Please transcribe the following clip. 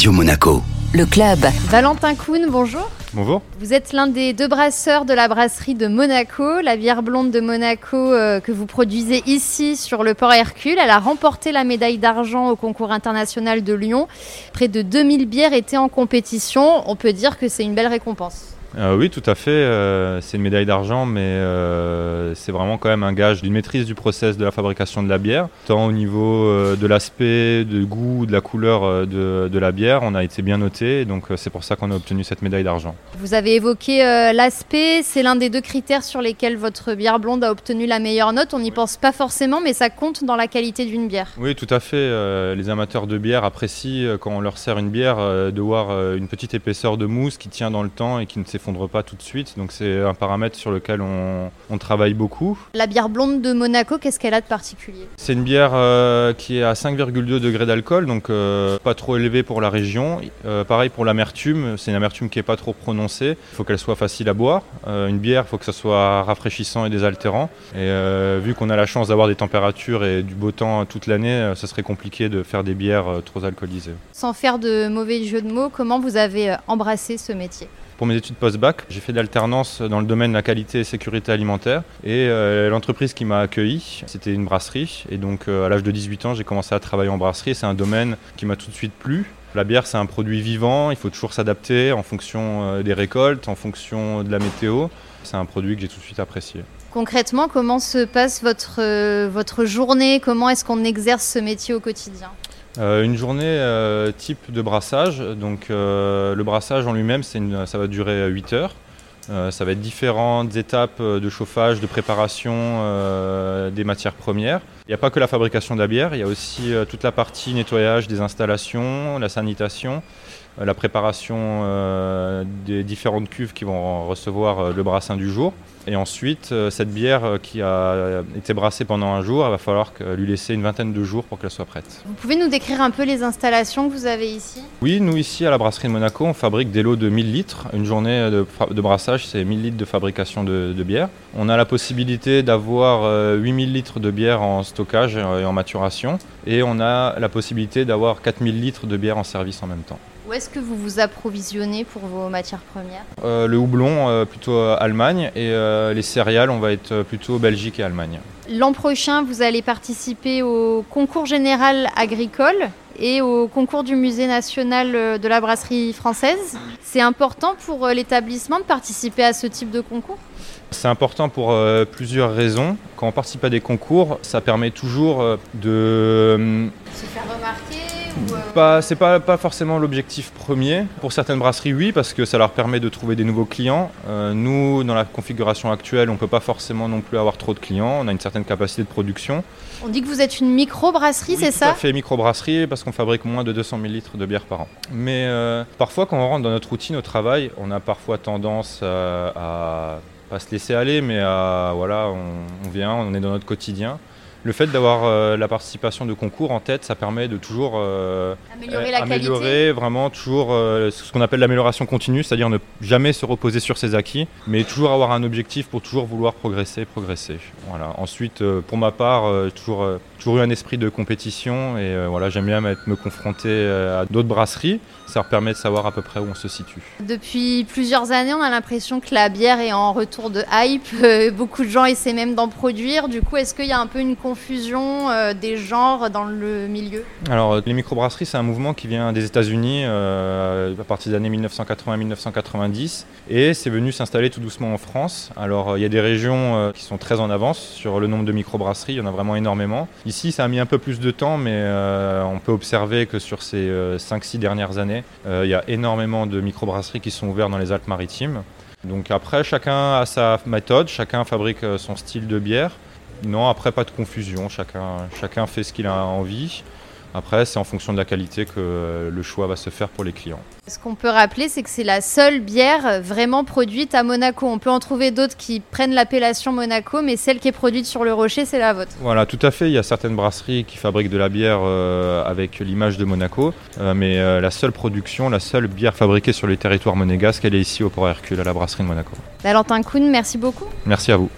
Radio Monaco. Le club. Valentin Kuhn, bonjour. Bonjour. Vous êtes l'un des deux brasseurs de la brasserie de Monaco, la bière blonde de Monaco euh, que vous produisez ici sur le port Hercule. Elle a remporté la médaille d'argent au concours international de Lyon. Près de 2000 bières étaient en compétition. On peut dire que c'est une belle récompense. Euh, oui, tout à fait. euh, c'est une médaille d'argent, mais euh, c'est vraiment quand même un gage d'une maîtrise du process de la fabrication de la bière, tant au niveau de l'aspect, du goût, de la couleur de, de la bière. On a été bien noté, donc c'est pour ça qu'on a obtenu cette médaille d'argent. Vous avez évoqué l'aspect, c'est l'un des deux critères sur lesquels votre bière blonde a obtenu la meilleure note. On n'y pense pas forcément, mais ça compte dans la qualité d'une bière. Oui, tout à fait. les amateurs de bière apprécient quand on leur sert une bière de voir une petite épaisseur de mousse qui tient dans le temps et qui ne s'effondre pas tout de suite. Donc c'est un paramètre sur lequel on, on travaille beaucoup. La bière blonde de Monaco, qu'est-ce qu'elle a de particulier? C'est une bière euh, qui est à 5,2 degrés d'alcool, donc euh, pas trop élevé pour la région. Euh, pareil pour l'amertume, c'est une amertume qui n'est pas trop prononcée. Il faut qu'elle soit facile à boire. Une bière, il faut que ça soit rafraîchissant et désaltérant. Et vu qu'on a la chance d'avoir des températures et du beau temps toute l'année, ça serait compliqué de faire des bières trop alcoolisées. Sans faire de mauvais jeu de mots, comment vous avez embrassé ce métier? Pour mes études post-bac, j'ai fait de l'alternance dans le domaine de la qualité et sécurité alimentaire. Et euh, l'entreprise qui m'a accueilli, c'était une brasserie. Et donc euh, à l'âge de 18 ans, j'ai commencé à travailler en brasserie. C'est un domaine qui m'a tout de suite plu. La bière, c'est un produit vivant, il faut toujours s'adapter en fonction euh, des récoltes, en fonction de la météo. C'est un produit que j'ai tout de suite apprécié. Concrètement, comment se passe votre, votre journée? Comment est-ce qu'on exerce ce métier au quotidien? Euh, une journée euh, type de brassage. Donc euh, le brassage en lui-même, ça va durer 8 heures. Ça va être différentes étapes de chauffage, de préparation des matières premières. Il n'y a pas que la fabrication de la bière, il y a aussi toute la partie nettoyage des installations, la sanitation, la préparation euh, des différentes cuves qui vont recevoir euh, le brassin du jour. Et ensuite, euh, cette bière euh, qui a été brassée pendant un jour, il va falloir lui laisser une vingtaine de jours pour qu'elle soit prête. Vous pouvez nous décrire un peu les installations que vous avez ici? Oui, nous ici à la brasserie de Monaco, on fabrique des lots de 1000 litres. Une journée de, brassage, c'est 1000 litres de fabrication de, de bière. On a la possibilité d'avoir euh, 8000 litres de bière en stockage et en maturation. Et on a la possibilité d'avoir 4000 litres de bière en service en même temps. Où est-ce que vous vous approvisionnez pour vos matières premières? Euh, le houblon, euh, plutôt euh, Allemagne. Et euh, les céréales, on va être plutôt Belgique et Allemagne. L'an prochain, vous allez participer au concours général agricole et au concours du musée national de la brasserie française. C'est important pour l'établissement de participer à ce type de concours? C'est important pour euh, plusieurs raisons. Quand on participe à des concours, ça permet toujours euh, de... Se faire remarquer Pas, c'est pas, pas forcément l'objectif premier. Pour certaines brasseries, oui, parce que ça leur permet de trouver des nouveaux clients. Euh, nous, dans la configuration actuelle, on ne peut pas forcément non plus avoir trop de clients. On a une certaine capacité de production. On dit que vous êtes une micro-brasserie, Oui, c'est tout ça? à fait microbrasserie parce qu'on fabrique moins de 200 000 litres de bière par an. Mais euh, parfois, quand on rentre dans notre routine au travail, on a parfois tendance euh, à pas se laisser aller, mais à voilà, on, on vient, on est dans notre quotidien. Le fait d'avoir euh, la participation de concours en tête, ça permet de toujours euh, Améliorer euh, la qualité améliorer vraiment toujours euh, ce qu'on appelle l'amélioration continue, c'est-à-dire ne jamais se reposer sur ses acquis, mais toujours avoir un objectif pour toujours vouloir progresser, progresser. Voilà. Ensuite, pour ma part, toujours, toujours eu un esprit de compétition et voilà, j'aime bien me confronter à d'autres brasseries. Ça permet de savoir à peu près où on se situe. Depuis plusieurs années, on a l'impression que la bière est en retour de hype. Beaucoup de gens essaient même d'en produire. Du coup, est-ce qu'il y a un peu une confusion euh, des genres dans le milieu Alors, les microbrasseries, c'est un mouvement qui vient des États-Unis euh, à partir des années 1980-1990 et c'est venu s'installer tout doucement en France. Alors, euh, il y a des régions qui sont très en avance sur le nombre de microbrasseries, il y en a vraiment énormément. Ici, ça a mis un peu plus de temps, mais on peut observer que sur ces euh, 5-6 dernières années, il y a énormément de microbrasseries qui sont ouvertes dans les Alpes-Maritimes. Donc après, chacun a sa méthode, chacun fabrique son style de bière. Non, après, pas de confusion, chacun, chacun fait ce qu'il a envie. Après, c'est en fonction de la qualité que le choix va se faire pour les clients. Ce qu'on peut rappeler, c'est que c'est la seule bière vraiment produite à Monaco. On peut en trouver d'autres qui prennent l'appellation Monaco, mais celle qui est produite sur le rocher, c'est la vôtre. Voilà, tout à fait. Il y a certaines brasseries qui fabriquent de la bière euh, avec l'image de Monaco, euh, mais euh, la seule production, la seule bière fabriquée sur le territoire monégasque, elle est ici au Port Hercule, à la brasserie de Monaco. Valentin Kuhn, merci beaucoup. Merci à vous.